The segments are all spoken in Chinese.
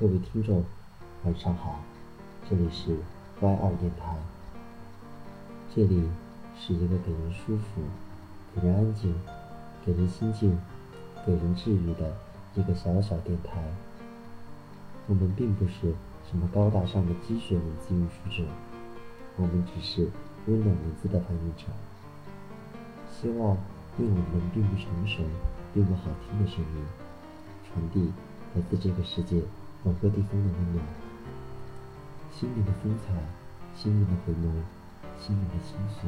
各位听众，晚上好，这里是 Y 二电台。这里是一个给人舒服、给人安静、给人心静、给人治愈的一个小小电台。我们并不是什么高大上的积雪文字运输者，我们只是温暖文字的翻译者。希望用我们并不成熟、并不好听的声音，传递来自这个世界。某个地方的温暖，心灵的风采，心灵的回眸，心灵的倾诉，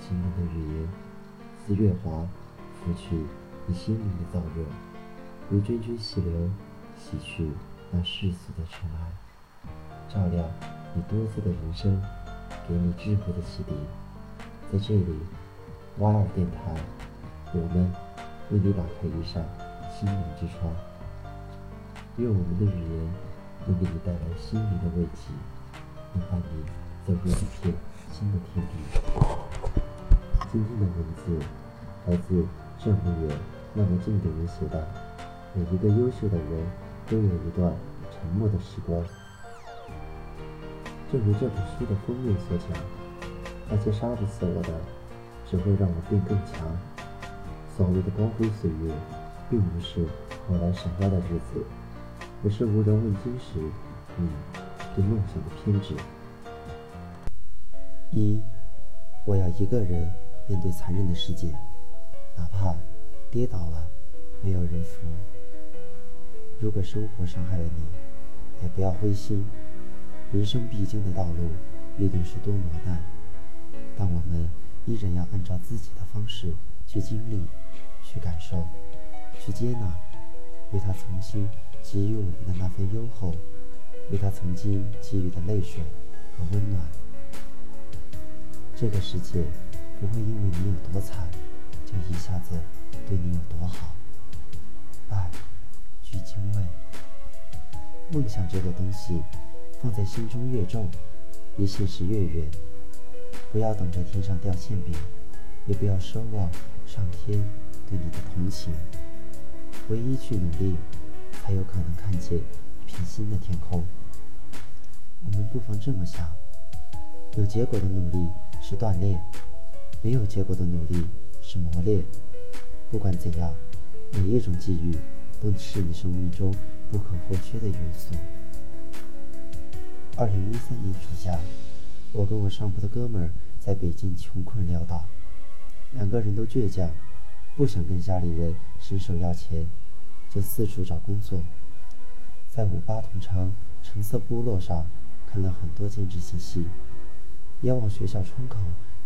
心灵的语言，似月华拂去你心灵的燥热，如涓涓细流洗去那世俗的尘埃，照亮你多姿的人生，给你智慧的启迪。在这里，挖耳电台，我们为你打开一扇心灵之窗。愿我们的语言能给你带来心灵的慰藉，能伴你走入一片新的天地。今天的文字来自这么远那么近的人写道：每一个优秀的人都有一段沉默的时光。正如这本书的封面所讲，那些杀不死我的，只会让我变更强。所谓的光辉岁月，并不是后来闪耀的日子。不是无人问津时，你对梦想的偏执。一，我要一个人面对残忍的世界，哪怕跌倒了，没有人扶。如果生活伤害了你，也不要灰心。人生必经的道路必定是多磨难，但我们依然要按照自己的方式去经历、去感受、去接纳，为他重新。给予我们的那份优厚，为他曾经给予的泪水和温暖。这个世界不会因为你有多惨，就一下子对你有多好。爱，具精卫。梦想这个东西，放在心中越重，离现实越远。不要等着天上掉馅饼，也不要奢望上天对你的同情。唯一去努力。才有可能看见一片新的天空。我们不妨这么想：有结果的努力是锻炼，没有结果的努力是磨练。不管怎样，每一种际遇都是你生命中不可或缺的元素。二零一三年暑假，我跟我上铺的哥们儿在北京穷困潦倒，两个人都倔强，不想跟家里人伸手要钱。就四处找工作，在五八同城橙色部落上看了很多兼职信息，也往学校窗口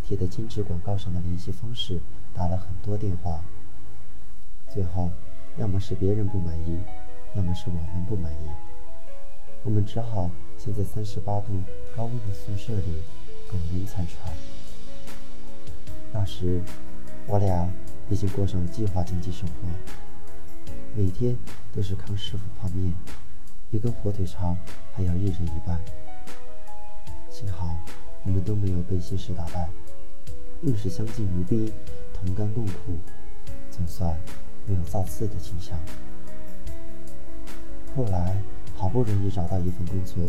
贴的兼职广告上的联系方式打了很多电话。最后，要么是别人不满意，要么是我们不满意，我们只好先在三十八度高温的宿舍里苟延残喘。那时，我俩已经过上了计划经济生活。每天都是康师傅泡面，一根火腿肠还要一人一半。幸好我们都没有被现实打败，硬是相敬如宾，同甘共苦，总算没有造次的倾向。后来好不容易找到一份工作，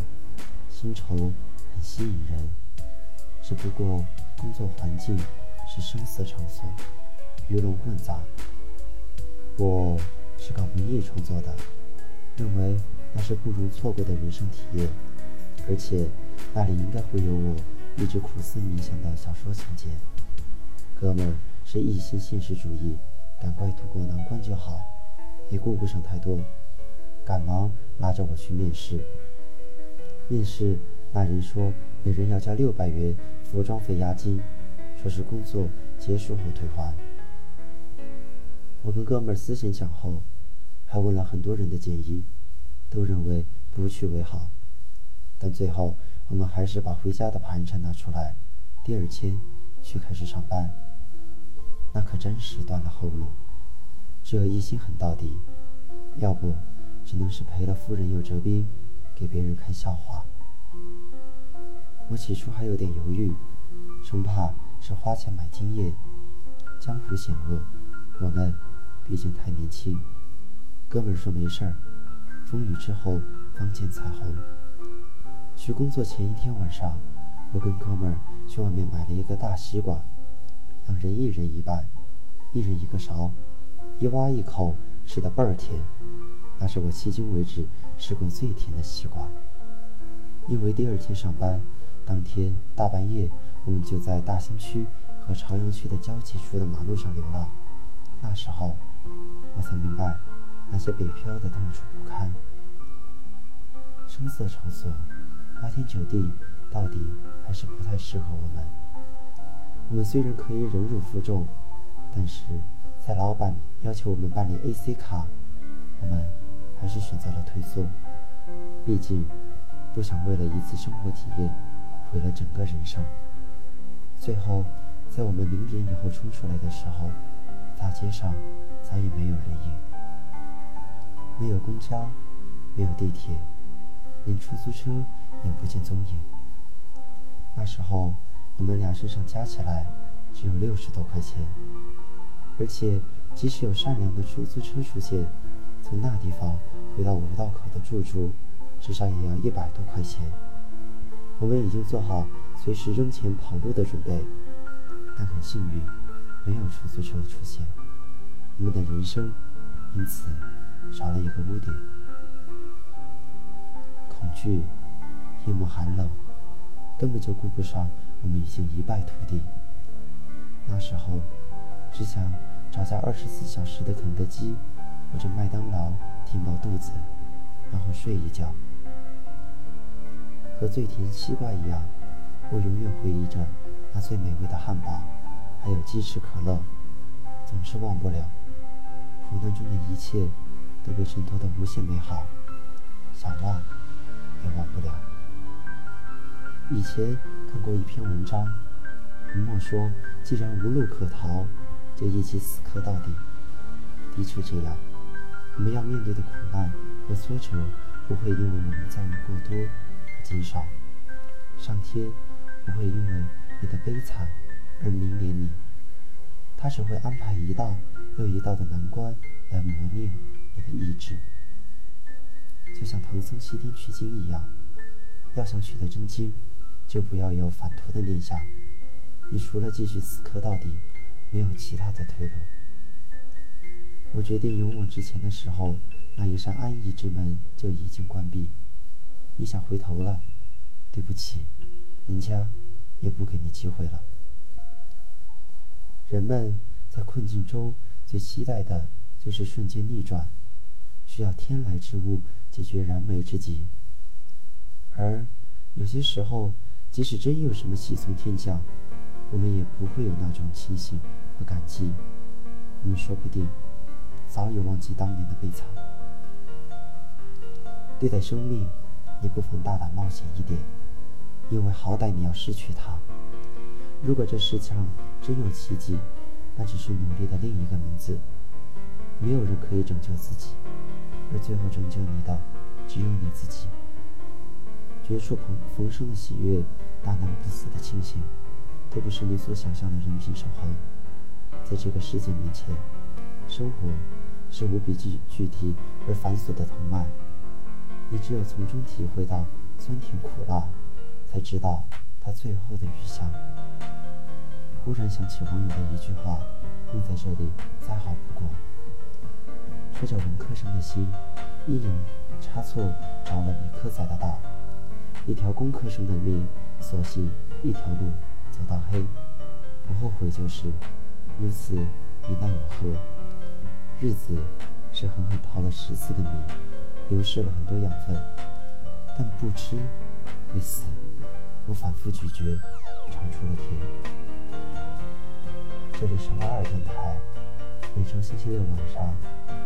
薪酬很吸引人，只不过工作环境是生死场所，鱼龙混杂。我。是搞文艺创作的，认为那是不容错过的人生体验，而且那里应该会有我一直苦思冥想的小说情节。哥们儿是一心现实主义，赶快渡过难关就好，也顾不上太多，赶忙拉着我去面试。面试那人说每人要交六百元服装费押金，说是工作结束后退还。我跟哥们儿思前想后。他问了很多人的建议，都认为不去为好。但最后，我们还是把回家的盘缠拿出来，第二天去开始上班。那可真是断了后路，只有一心狠到底，要不只能是赔了夫人又折兵，给别人看笑话。我起初还有点犹豫，生怕是花钱买经验。江湖险恶，我们毕竟太年轻。哥们说没事儿，风雨之后方见彩虹。去工作前一天晚上，我跟哥们儿去外面买了一个大西瓜，两人一人一半，一人一个勺，一挖一口，吃的倍儿甜。那是我迄今为止吃过最甜的西瓜。因为第二天上班，当天大半夜，我们就在大兴区和朝阳区的交界处的马路上流浪。那时候，我才明白，那些北漂的痛楚不堪。声色场所，花天酒地，到底还是不太适合我们。我们虽然可以忍辱负重，但是在老板要求我们办理 AC 卡，我们还是选择了退缩。毕竟。不想为了一次生活体验毁了整个人生。最后，在我们零点以后冲出来的时候，大街上早已没有人影，没有公交，没有地铁，连出租车也不见踪影。那时候，我们俩身上加起来只有六十多块钱，而且即使有善良的出租车出现，从那地方回到五道口的住处。至少也要一百多块钱。我们已经做好随时扔钱跑路的准备，但很幸运，没有出租车出现。我们的人生因此少了一个污点。恐惧，夜幕寒冷，根本就顾不上我们已经一败涂地。那时候，只想找家二十四小时的肯德基或者麦当劳填饱肚子，然后睡一觉。和最甜西瓜一样，我永远回忆着那最美味的汉堡，还有鸡翅可乐，总是忘不了。苦难中的一切都被衬托的无限美好，想忘也忘不了。以前看过一篇文章，文末说：“既然无路可逃，就一起死磕到底。”的确这样，我们要面对的苦难和挫折，不会因为我们遭遇过多而。减少，上天不会因为你的悲惨而明怜你，他只会安排一道又一道的难关来磨练你的意志。就像唐僧西天取经一样，要想取得真经，就不要有反途的念想。你除了继续死磕到底，没有其他的退路。我决定勇往直前的时候，那一扇安逸之门就已经关闭。你想回头了，对不起，人家也不给你机会了。人们在困境中最期待的就是瞬间逆转，需要天来之物解决燃眉之急。而有些时候，即使真有什么喜从天降，我们也不会有那种庆幸和感激。我们说不定早已忘记当年的悲惨。对待生命。你不妨大胆冒险一点，因为好歹你要失去它。如果这世上真有奇迹，那只是努力的另一个名字。没有人可以拯救自己，而最后拯救你的，只有你自己。绝处逢逢生的喜悦，大难不死的清醒，都不是你所想象的人品守恒。在这个世界面前，生活是无比具具体而繁琐的藤蔓。你只有从中体会到酸甜苦辣，才知道它最后的余香。忽然想起网友的一句话，用在这里再好不过：吹着文科生的心，阴阳差错着了理科仔的道；一条工科生的命，索性一条路走到黑。不后悔就是如此，你奈我何？日子是狠狠淘了十次的米。流失了很多养分，但不吃会死。我反复咀嚼，尝出了甜。这里是瓦尔电台，每周星期六晚上，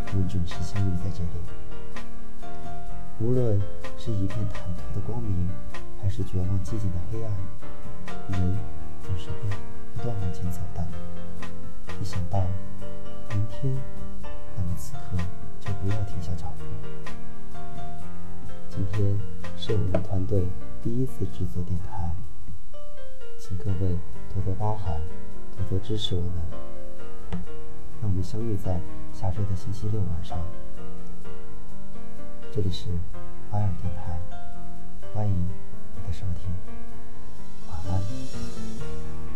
我们准时相遇在这里。无论是一片坦途的光明，还是绝望寂静的黑暗，人总是会不断往前走的。一想到明天，那么此刻就不要停下脚步。今天是我们团队第一次制作电台，请各位多多包涵，多多支持我们。让我们相遇在下周的星期六晚上。这里是艾尔电台，欢迎你的收听，晚安。